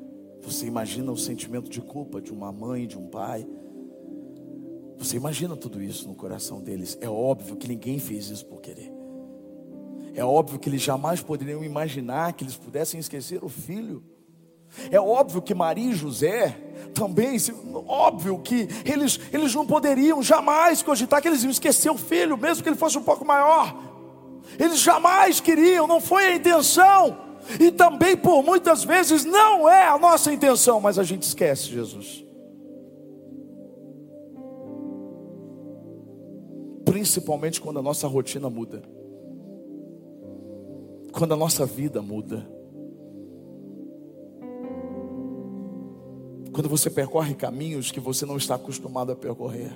Você imagina o sentimento de culpa de uma mãe, de um pai. Você imagina tudo isso no coração deles. É óbvio que ninguém fez isso por querer. É óbvio que eles jamais poderiam imaginar que eles pudessem esquecer o filho. É óbvio que Maria e José também, óbvio que eles, eles não poderiam jamais cogitar que eles iam esquecer o filho, mesmo que ele fosse um pouco maior. Eles jamais queriam, não foi a intenção. E também por muitas vezes não é a nossa intenção, mas a gente esquece Jesus. Principalmente quando a nossa rotina muda quando a nossa vida muda. Quando você percorre caminhos que você não está acostumado a percorrer.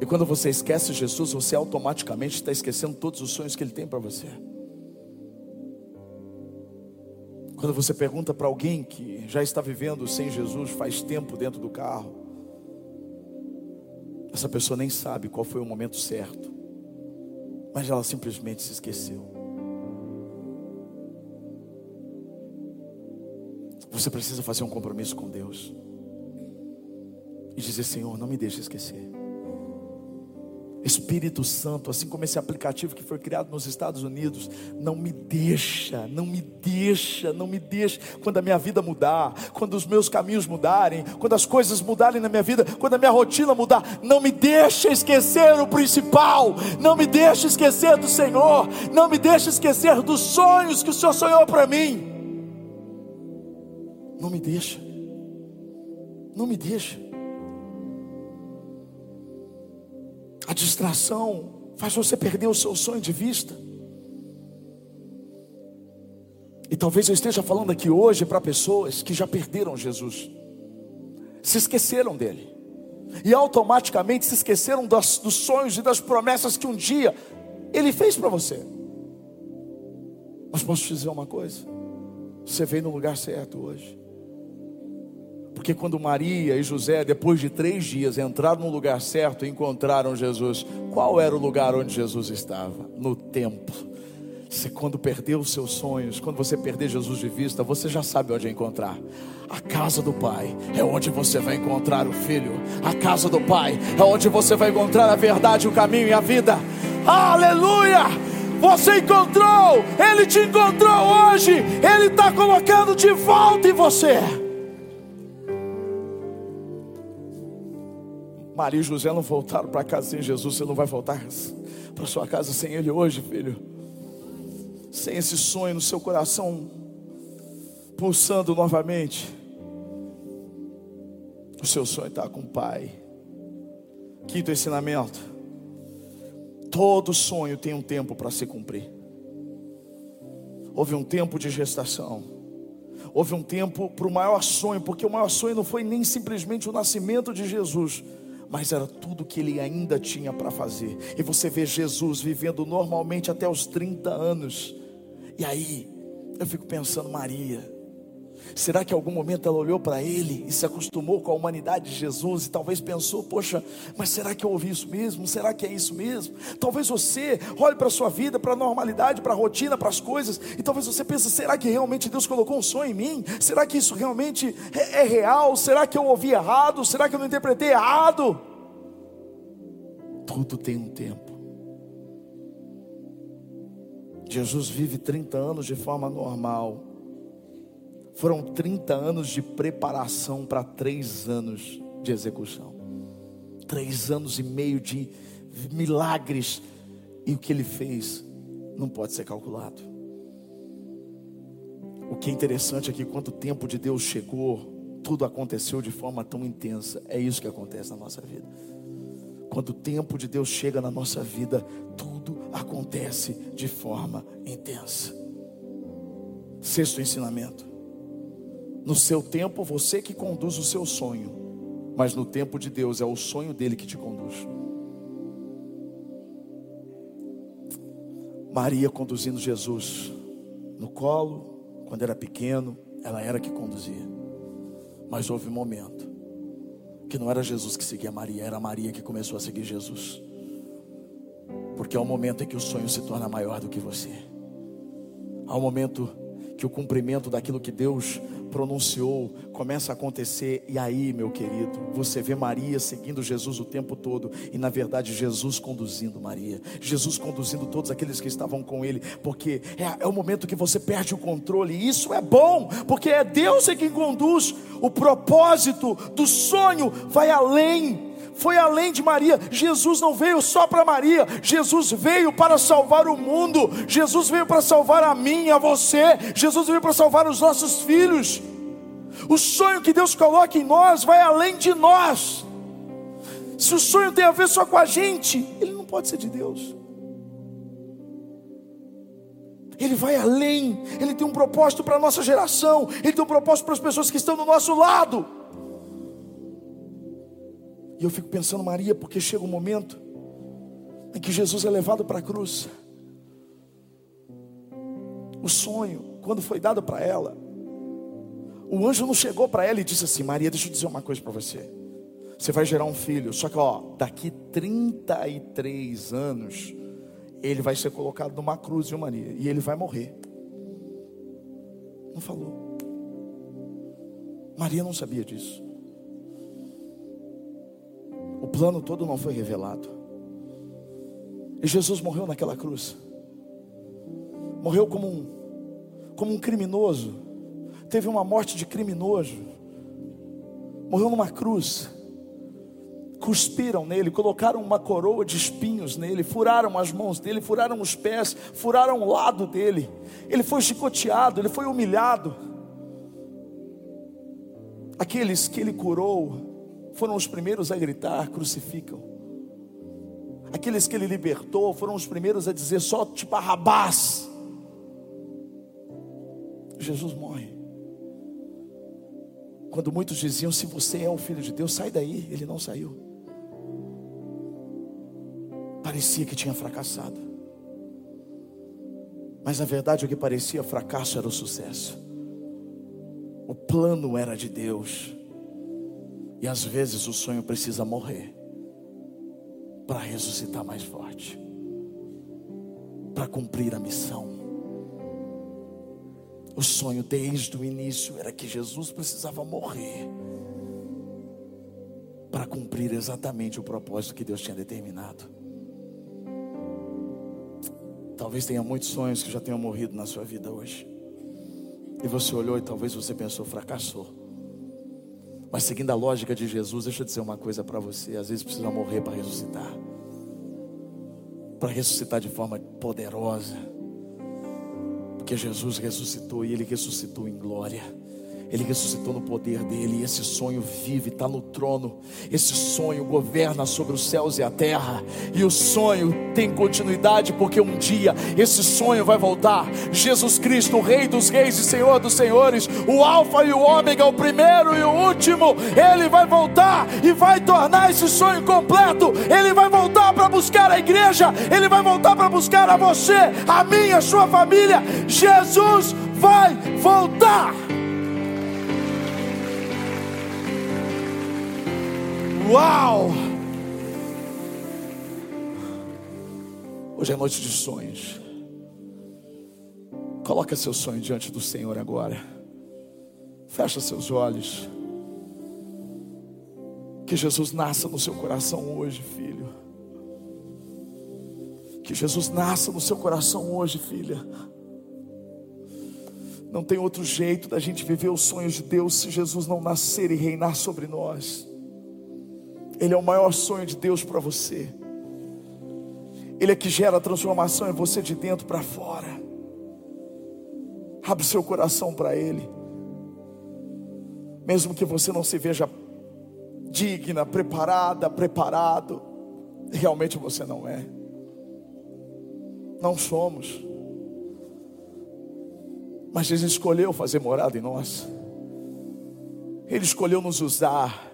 E quando você esquece Jesus, você automaticamente está esquecendo todos os sonhos que Ele tem para você. Quando você pergunta para alguém que já está vivendo sem Jesus faz tempo dentro do carro, essa pessoa nem sabe qual foi o momento certo mas ela simplesmente se esqueceu. Você precisa fazer um compromisso com Deus e dizer: Senhor, não me deixe esquecer. Espírito Santo, assim como esse aplicativo que foi criado nos Estados Unidos, não me deixa, não me deixa, não me deixa. Quando a minha vida mudar, quando os meus caminhos mudarem, quando as coisas mudarem na minha vida, quando a minha rotina mudar, não me deixa esquecer o principal, não me deixa esquecer do Senhor, não me deixa esquecer dos sonhos que o Senhor sonhou para mim. Não me deixa, não me deixa. A distração faz você perder o seu sonho de vista. E talvez eu esteja falando aqui hoje para pessoas que já perderam Jesus, se esqueceram dele, e automaticamente se esqueceram dos, sonhos e das promessas que um dia ele fez para você. Mas posso te dizer uma coisa: você veio no lugar certo hoje. Porque quando Maria e José, depois de três dias, entraram no lugar certo e encontraram Jesus, qual era o lugar onde Jesus estava? No templo. Você, quando perdeu os seus sonhos, quando você perder Jesus de vista, você já sabe onde encontrar. A casa do Pai é onde você vai encontrar o Filho. A casa do Pai é onde você vai encontrar a verdade, o caminho e a vida. Aleluia! Você encontrou, Ele te encontrou hoje, Ele está colocando de volta em você. Maria e José não voltaram para casa sem Jesus, você não vai voltar para sua casa sem Ele hoje, filho. Sem esse sonho no seu coração pulsando novamente. O seu sonho está com o Pai. Quinto ensinamento: todo sonho tem um tempo para se cumprir. Houve um tempo de gestação. Houve um tempo para o maior sonho, porque o maior sonho não foi nem simplesmente o nascimento de Jesus, mas era tudo que ele ainda tinha para fazer. E você vê Jesus vivendo normalmente até os 30 anos. E aí, eu fico pensando, Maria, Será que em algum momento ela olhou para ele e se acostumou com a humanidade de Jesus e talvez pensou: poxa, mas será que eu ouvi isso mesmo? Será que é isso mesmo? Talvez você olhe para a sua vida, para a normalidade, para a rotina, para as coisas, e talvez você pense: será que realmente Deus colocou um sonho em mim? Será que isso realmente é, é real? Será que eu ouvi errado? Será que eu não interpretei errado? Tudo tem um tempo. Jesus vive 30 anos de forma normal foram 30 anos de preparação para três anos de execução. Três anos e meio de milagres. E o que ele fez não pode ser calculado. O que é interessante é que quando o tempo de Deus chegou, tudo aconteceu de forma tão intensa. É isso que acontece na nossa vida. Quando o tempo de Deus chega na nossa vida, tudo acontece de forma intensa. Sexto ensinamento. No seu tempo, você que conduz o seu sonho, mas no tempo de Deus é o sonho dele que te conduz. Maria conduzindo Jesus no colo, quando era pequeno, ela era que conduzia. Mas houve um momento que não era Jesus que seguia Maria, era Maria que começou a seguir Jesus. Porque é o momento em que o sonho se torna maior do que você. Há um momento que o cumprimento daquilo que Deus pronunciou começa a acontecer, e aí, meu querido, você vê Maria seguindo Jesus o tempo todo, e na verdade, Jesus conduzindo Maria, Jesus conduzindo todos aqueles que estavam com ele, porque é, é o momento que você perde o controle, e isso é bom, porque é Deus é quem conduz, o propósito do sonho vai além foi além de Maria. Jesus não veio só para Maria, Jesus veio para salvar o mundo, Jesus veio para salvar a mim, a você, Jesus veio para salvar os nossos filhos. O sonho que Deus coloca em nós vai além de nós. Se o sonho tem a ver só com a gente, ele não pode ser de Deus. Ele vai além, ele tem um propósito para a nossa geração, ele tem um propósito para as pessoas que estão do nosso lado. E eu fico pensando, Maria, porque chega um momento em que Jesus é levado para a cruz. O sonho, quando foi dado para ela, o anjo não chegou para ela e disse assim: Maria, deixa eu dizer uma coisa para você. Você vai gerar um filho, só que ó, daqui 33 anos, ele vai ser colocado numa cruz, viu, Maria? E ele vai morrer. Não falou. Maria não sabia disso. O plano todo não foi revelado. E Jesus morreu naquela cruz. Morreu como um, como um criminoso. Teve uma morte de criminoso. Morreu numa cruz. Cuspiram nele, colocaram uma coroa de espinhos nele, furaram as mãos dele, furaram os pés, furaram o lado dele. Ele foi chicoteado, ele foi humilhado. Aqueles que ele curou, foram os primeiros a gritar: crucificam. Aqueles que ele libertou foram os primeiros a dizer: só te Barrabás. Jesus morre. Quando muitos diziam: se você é o filho de Deus, sai daí. Ele não saiu. Parecia que tinha fracassado. Mas na verdade o que parecia fracasso era o sucesso. O plano era de Deus. E às vezes o sonho precisa morrer para ressuscitar mais forte, para cumprir a missão. O sonho desde o início era que Jesus precisava morrer para cumprir exatamente o propósito que Deus tinha determinado. Talvez tenha muitos sonhos que já tenham morrido na sua vida hoje. E você olhou e talvez você pensou, fracassou. Mas seguindo a lógica de Jesus, deixa eu dizer uma coisa para você: às vezes precisa morrer para ressuscitar para ressuscitar de forma poderosa. Porque Jesus ressuscitou e Ele ressuscitou em glória. Ele ressuscitou no poder dele, esse sonho vive, está no trono. Esse sonho governa sobre os céus e a terra, e o sonho tem continuidade, porque um dia esse sonho vai voltar. Jesus Cristo, o Rei dos Reis e Senhor dos Senhores, o Alfa e o Ômega, o primeiro e o último, ele vai voltar e vai tornar esse sonho completo. Ele vai voltar para buscar a igreja, ele vai voltar para buscar a você, a mim, a sua família. Jesus vai voltar. Uau! Hoje é noite de sonhos. Coloca seu sonho diante do Senhor agora. Fecha seus olhos. Que Jesus nasça no seu coração hoje, filho. Que Jesus nasça no seu coração hoje, filha. Não tem outro jeito da gente viver os sonhos de Deus se Jesus não nascer e reinar sobre nós. Ele é o maior sonho de Deus para você. Ele é que gera transformação em você de dentro para fora. Abre seu coração para Ele. Mesmo que você não se veja digna, preparada, preparado, realmente você não é. Não somos. Mas Jesus escolheu fazer morada em nós. Ele escolheu nos usar.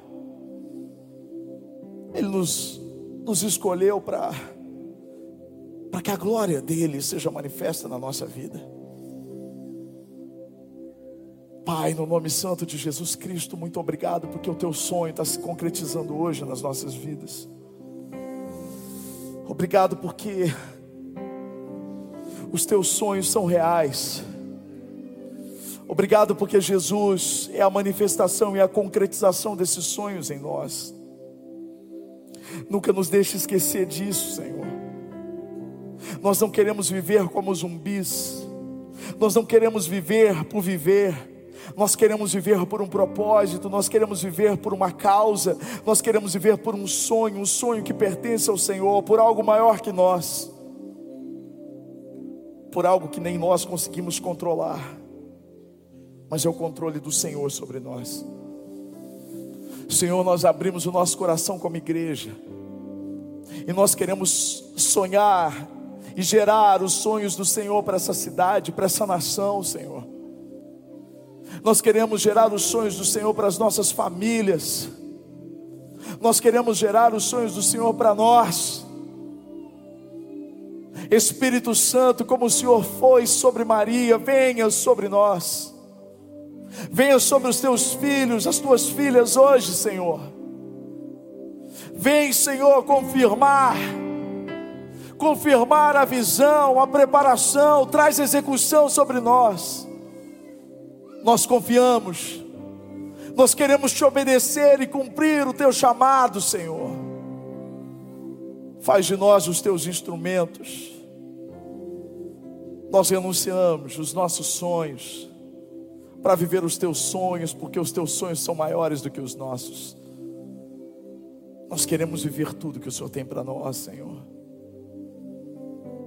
Nos, nos escolheu para para que a glória dele seja manifesta na nossa vida. Pai, no nome santo de Jesus Cristo, muito obrigado porque o teu sonho está se concretizando hoje nas nossas vidas. Obrigado porque os teus sonhos são reais. Obrigado porque Jesus é a manifestação e a concretização desses sonhos em nós. Nunca nos deixe esquecer disso, Senhor. Nós não queremos viver como zumbis. Nós não queremos viver por viver nós queremos viver por um propósito, nós queremos viver por uma causa, nós queremos viver por um sonho, um sonho que pertence ao Senhor, por algo maior que nós, por algo que nem nós conseguimos controlar, mas é o controle do Senhor sobre nós. Senhor, nós abrimos o nosso coração como igreja, e nós queremos sonhar e gerar os sonhos do Senhor para essa cidade, para essa nação, Senhor. Nós queremos gerar os sonhos do Senhor para as nossas famílias. Nós queremos gerar os sonhos do Senhor para nós. Espírito Santo, como o Senhor foi sobre Maria, venha sobre nós. Venha sobre os teus filhos, as tuas filhas hoje, Senhor. Vem, Senhor, confirmar confirmar a visão, a preparação, traz execução sobre nós nós confiamos, nós queremos te obedecer e cumprir o teu chamado, Senhor. Faz de nós os teus instrumentos. Nós renunciamos os nossos sonhos para viver os teus sonhos, porque os teus sonhos são maiores do que os nossos. Nós queremos viver tudo que o Senhor tem para nós, Senhor.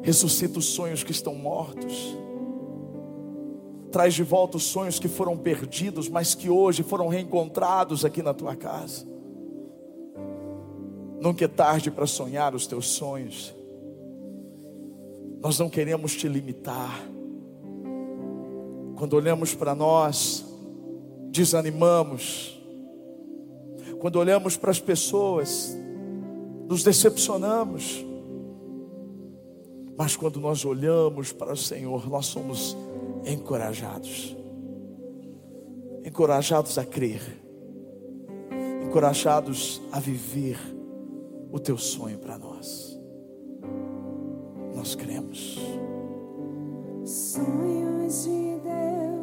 Ressuscita os sonhos que estão mortos traz de volta os sonhos que foram perdidos, mas que hoje foram reencontrados aqui na tua casa. Nunca é tarde para sonhar os teus sonhos. Nós não queremos te limitar. Quando olhamos para nós, desanimamos. Quando olhamos para as pessoas, nos decepcionamos. Mas quando nós olhamos para o Senhor, nós somos encorajados. Encorajados a crer. Encorajados a viver o teu sonho para nós. Nós cremos. Sonhos de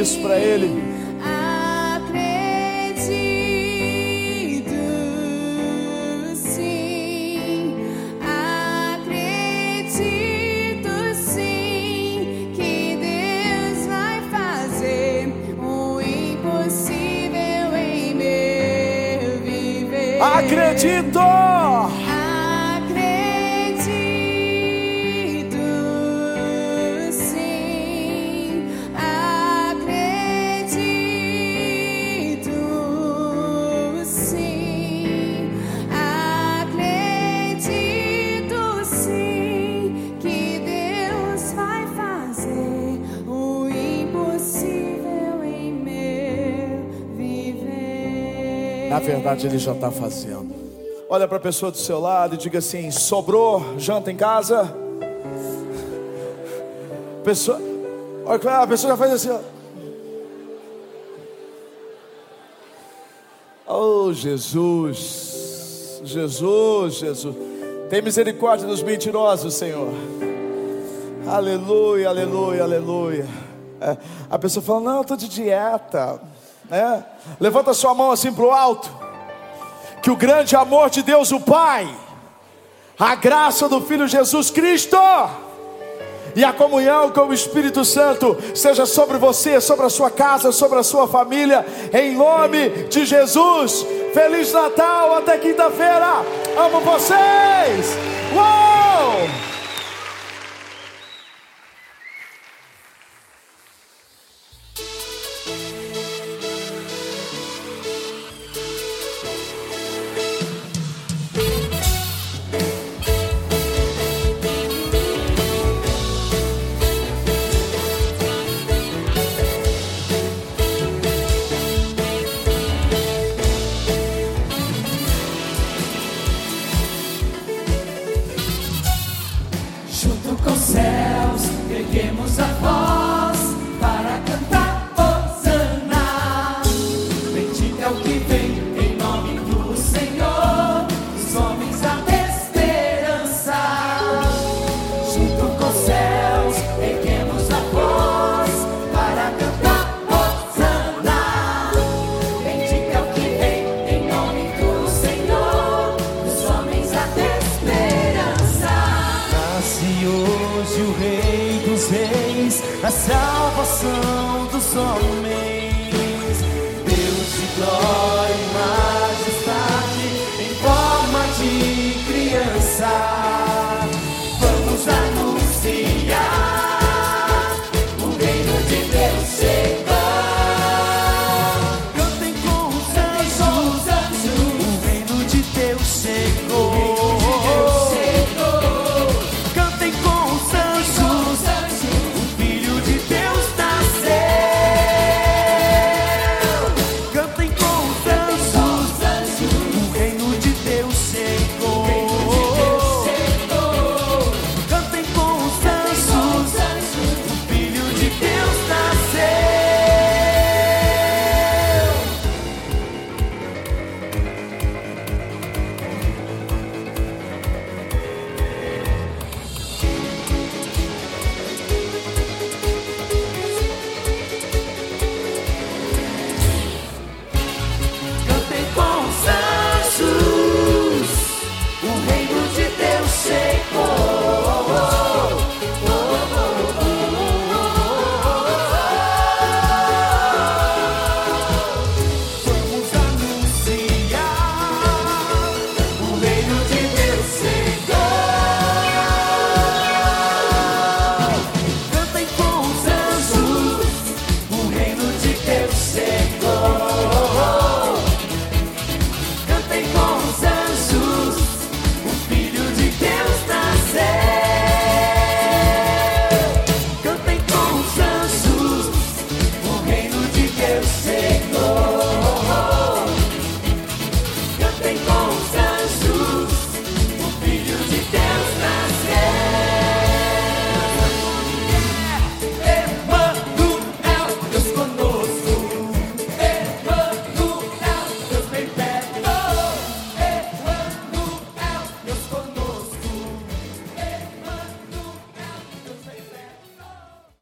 isso para Ele. Acredito, sim, acredito, sim, que Deus vai fazer o impossível em meu viver. Acredito. Verdade, ele já está fazendo. Olha para a pessoa do seu lado e diga assim: sobrou janta em casa? Pessoa, olha, a pessoa já faz assim. Oh, Jesus, Jesus, Jesus, tem misericórdia dos mentirosos, Senhor. Aleluia, aleluia, aleluia. É, a pessoa fala: Não, eu estou de dieta. Né? Levanta sua mão assim para o alto. Que o grande amor de Deus, o Pai, a graça do Filho Jesus Cristo e a comunhão com o Espírito Santo seja sobre você, sobre a sua casa, sobre a sua família, em nome de Jesus. Feliz Natal, até quinta-feira. Amo vocês. Uou!